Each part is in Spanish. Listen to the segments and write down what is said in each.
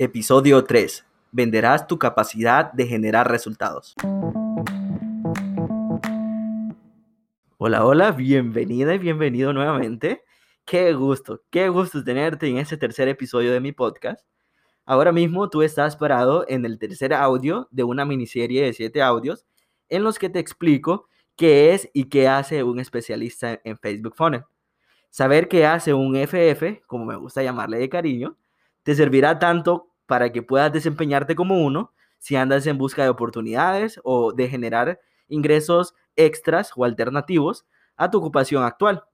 Episodio 3. Venderás tu capacidad de generar resultados. Hola, hola, bienvenida y bienvenido nuevamente. Qué gusto, qué gusto tenerte en este tercer episodio de mi podcast. Ahora mismo tú estás parado en el tercer audio de una miniserie de siete audios en los que te explico qué es y qué hace un especialista en Facebook Funnel. Saber qué hace un FF, como me gusta llamarle de cariño, te servirá tanto para que puedas desempeñarte como uno si andas en busca de oportunidades o de generar ingresos extras o alternativos a tu ocupación actual.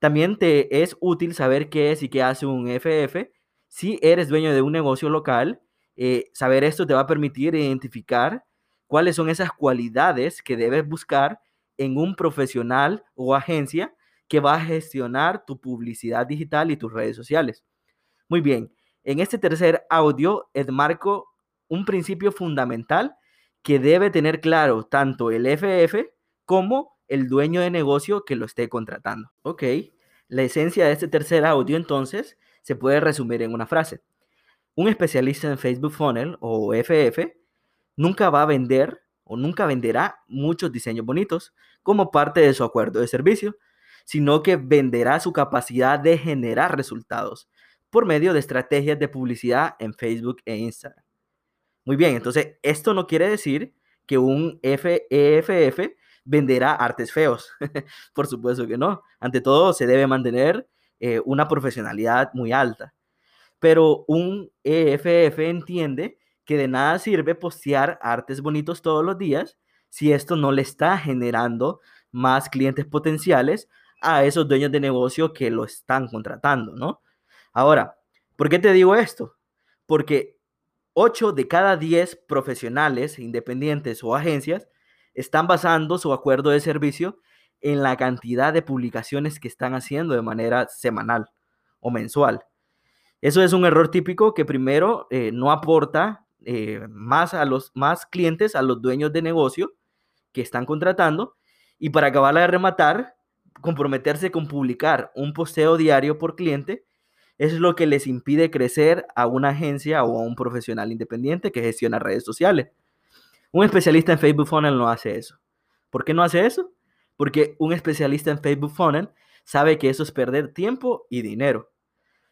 También te es útil saber qué es y qué hace un FF si eres dueño de un negocio local. Eh, saber esto te va a permitir identificar cuáles son esas cualidades que debes buscar en un profesional o agencia que va a gestionar tu publicidad digital y tus redes sociales. Muy bien, en este tercer audio enmarco un principio fundamental que debe tener claro tanto el FF como el dueño de negocio que lo esté contratando. Ok, la esencia de este tercer audio entonces se puede resumir en una frase. Un especialista en Facebook Funnel o FF nunca va a vender o nunca venderá muchos diseños bonitos como parte de su acuerdo de servicio, sino que venderá su capacidad de generar resultados por medio de estrategias de publicidad en Facebook e Instagram. Muy bien, entonces esto no quiere decir que un EFF venderá artes feos. por supuesto que no. Ante todo, se debe mantener eh, una profesionalidad muy alta. Pero un EFF entiende que de nada sirve postear artes bonitos todos los días si esto no le está generando más clientes potenciales a esos dueños de negocio que lo están contratando, ¿no? Ahora, ¿por qué te digo esto? Porque 8 de cada 10 profesionales independientes o agencias están basando su acuerdo de servicio en la cantidad de publicaciones que están haciendo de manera semanal o mensual. Eso es un error típico que primero eh, no aporta eh, más a los más clientes, a los dueños de negocio que están contratando. Y para acabarla de rematar, comprometerse con publicar un posteo diario por cliente es lo que les impide crecer a una agencia o a un profesional independiente que gestiona redes sociales. Un especialista en Facebook Funnel no hace eso. ¿Por qué no hace eso? Porque un especialista en Facebook Funnel sabe que eso es perder tiempo y dinero.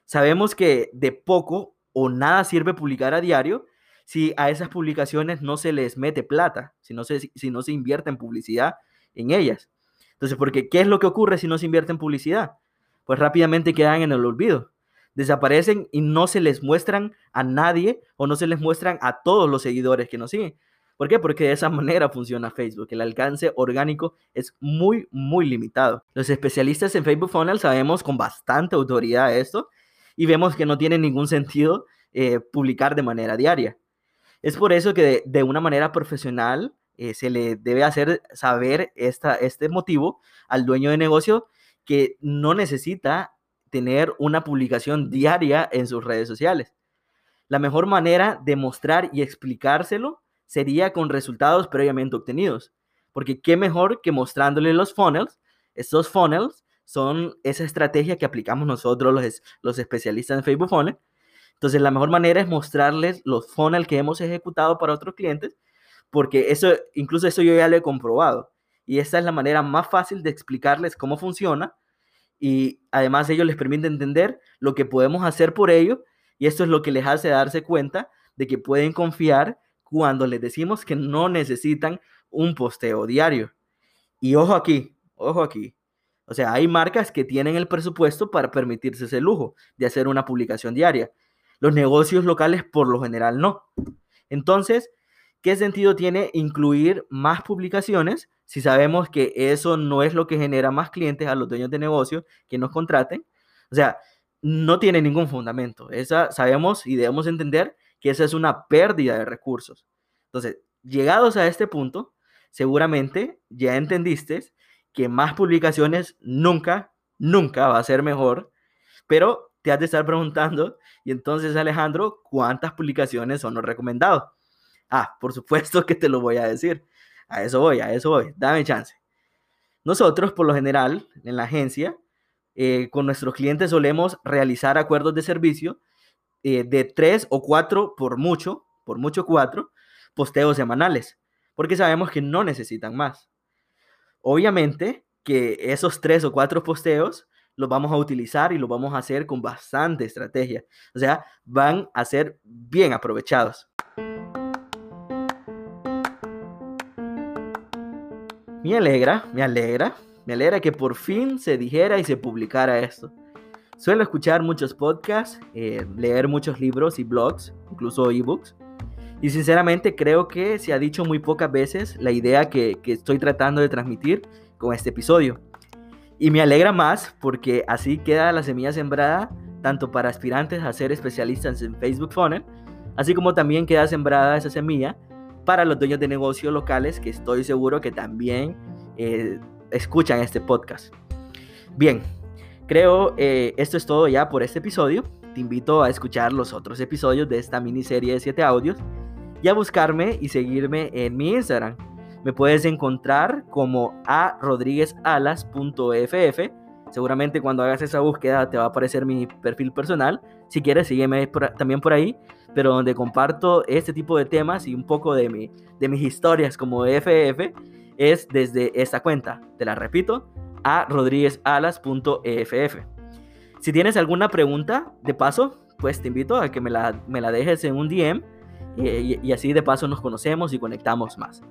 Sabemos que de poco o nada sirve publicar a diario si a esas publicaciones no se les mete plata, si no se, si no se invierte en publicidad en ellas. Entonces, porque ¿qué es lo que ocurre si no se invierte en publicidad? Pues rápidamente quedan en el olvido. Desaparecen y no se les muestran a nadie o no se les muestran a todos los seguidores que nos siguen. ¿Por qué? Porque de esa manera funciona Facebook. El alcance orgánico es muy, muy limitado. Los especialistas en Facebook Funnel sabemos con bastante autoridad esto y vemos que no tiene ningún sentido eh, publicar de manera diaria. Es por eso que de una manera profesional eh, se le debe hacer saber esta, este motivo al dueño de negocio que no necesita tener una publicación diaria en sus redes sociales. La mejor manera de mostrar y explicárselo sería con resultados previamente obtenidos, porque qué mejor que mostrándole los funnels. Estos funnels son esa estrategia que aplicamos nosotros los, los especialistas en Facebook Funnel. Entonces, la mejor manera es mostrarles los funnels que hemos ejecutado para otros clientes porque eso, incluso eso yo ya lo he comprobado. Y esta es la manera más fácil de explicarles cómo funciona y además ellos les permite entender lo que podemos hacer por ello y esto es lo que les hace darse cuenta de que pueden confiar cuando les decimos que no necesitan un posteo diario. Y ojo aquí, ojo aquí. O sea, hay marcas que tienen el presupuesto para permitirse ese lujo de hacer una publicación diaria. Los negocios locales por lo general no. Entonces, ¿Qué sentido tiene incluir más publicaciones si sabemos que eso no es lo que genera más clientes a los dueños de negocio que nos contraten? O sea, no tiene ningún fundamento. Esa, sabemos y debemos entender que esa es una pérdida de recursos. Entonces, llegados a este punto, seguramente ya entendiste que más publicaciones nunca, nunca va a ser mejor, pero te has de estar preguntando, y entonces Alejandro, ¿cuántas publicaciones son los recomendados? Ah, por supuesto que te lo voy a decir. A eso voy, a eso voy. Dame chance. Nosotros, por lo general, en la agencia, eh, con nuestros clientes solemos realizar acuerdos de servicio eh, de tres o cuatro, por mucho, por mucho cuatro, posteos semanales, porque sabemos que no necesitan más. Obviamente que esos tres o cuatro posteos los vamos a utilizar y los vamos a hacer con bastante estrategia. O sea, van a ser bien aprovechados. Me alegra, me alegra, me alegra que por fin se dijera y se publicara esto. Suelo escuchar muchos podcasts, eh, leer muchos libros y blogs, incluso ebooks. Y sinceramente creo que se ha dicho muy pocas veces la idea que, que estoy tratando de transmitir con este episodio. Y me alegra más porque así queda la semilla sembrada tanto para aspirantes a ser especialistas en Facebook Funnel, así como también queda sembrada esa semilla para los dueños de negocios locales que estoy seguro que también eh, escuchan este podcast. Bien, creo eh, esto es todo ya por este episodio. Te invito a escuchar los otros episodios de esta miniserie de 7 audios y a buscarme y seguirme en mi Instagram me puedes encontrar como a. Seguramente cuando hagas esa búsqueda te va a aparecer mi perfil personal. Si quieres, sígueme también por ahí, pero donde comparto este tipo de temas y un poco de, mi, de mis historias como FF es desde esta cuenta. Te la repito, a rodríguezalas.ff. Si tienes alguna pregunta, de paso, pues te invito a que me la, me la dejes en un DM y, y así de paso nos conocemos y conectamos más.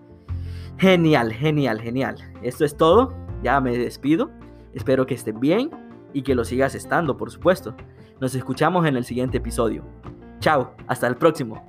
Genial, genial, genial. Esto es todo. Ya me despido. Espero que estén bien y que lo sigas estando, por supuesto. Nos escuchamos en el siguiente episodio. Chao, hasta el próximo.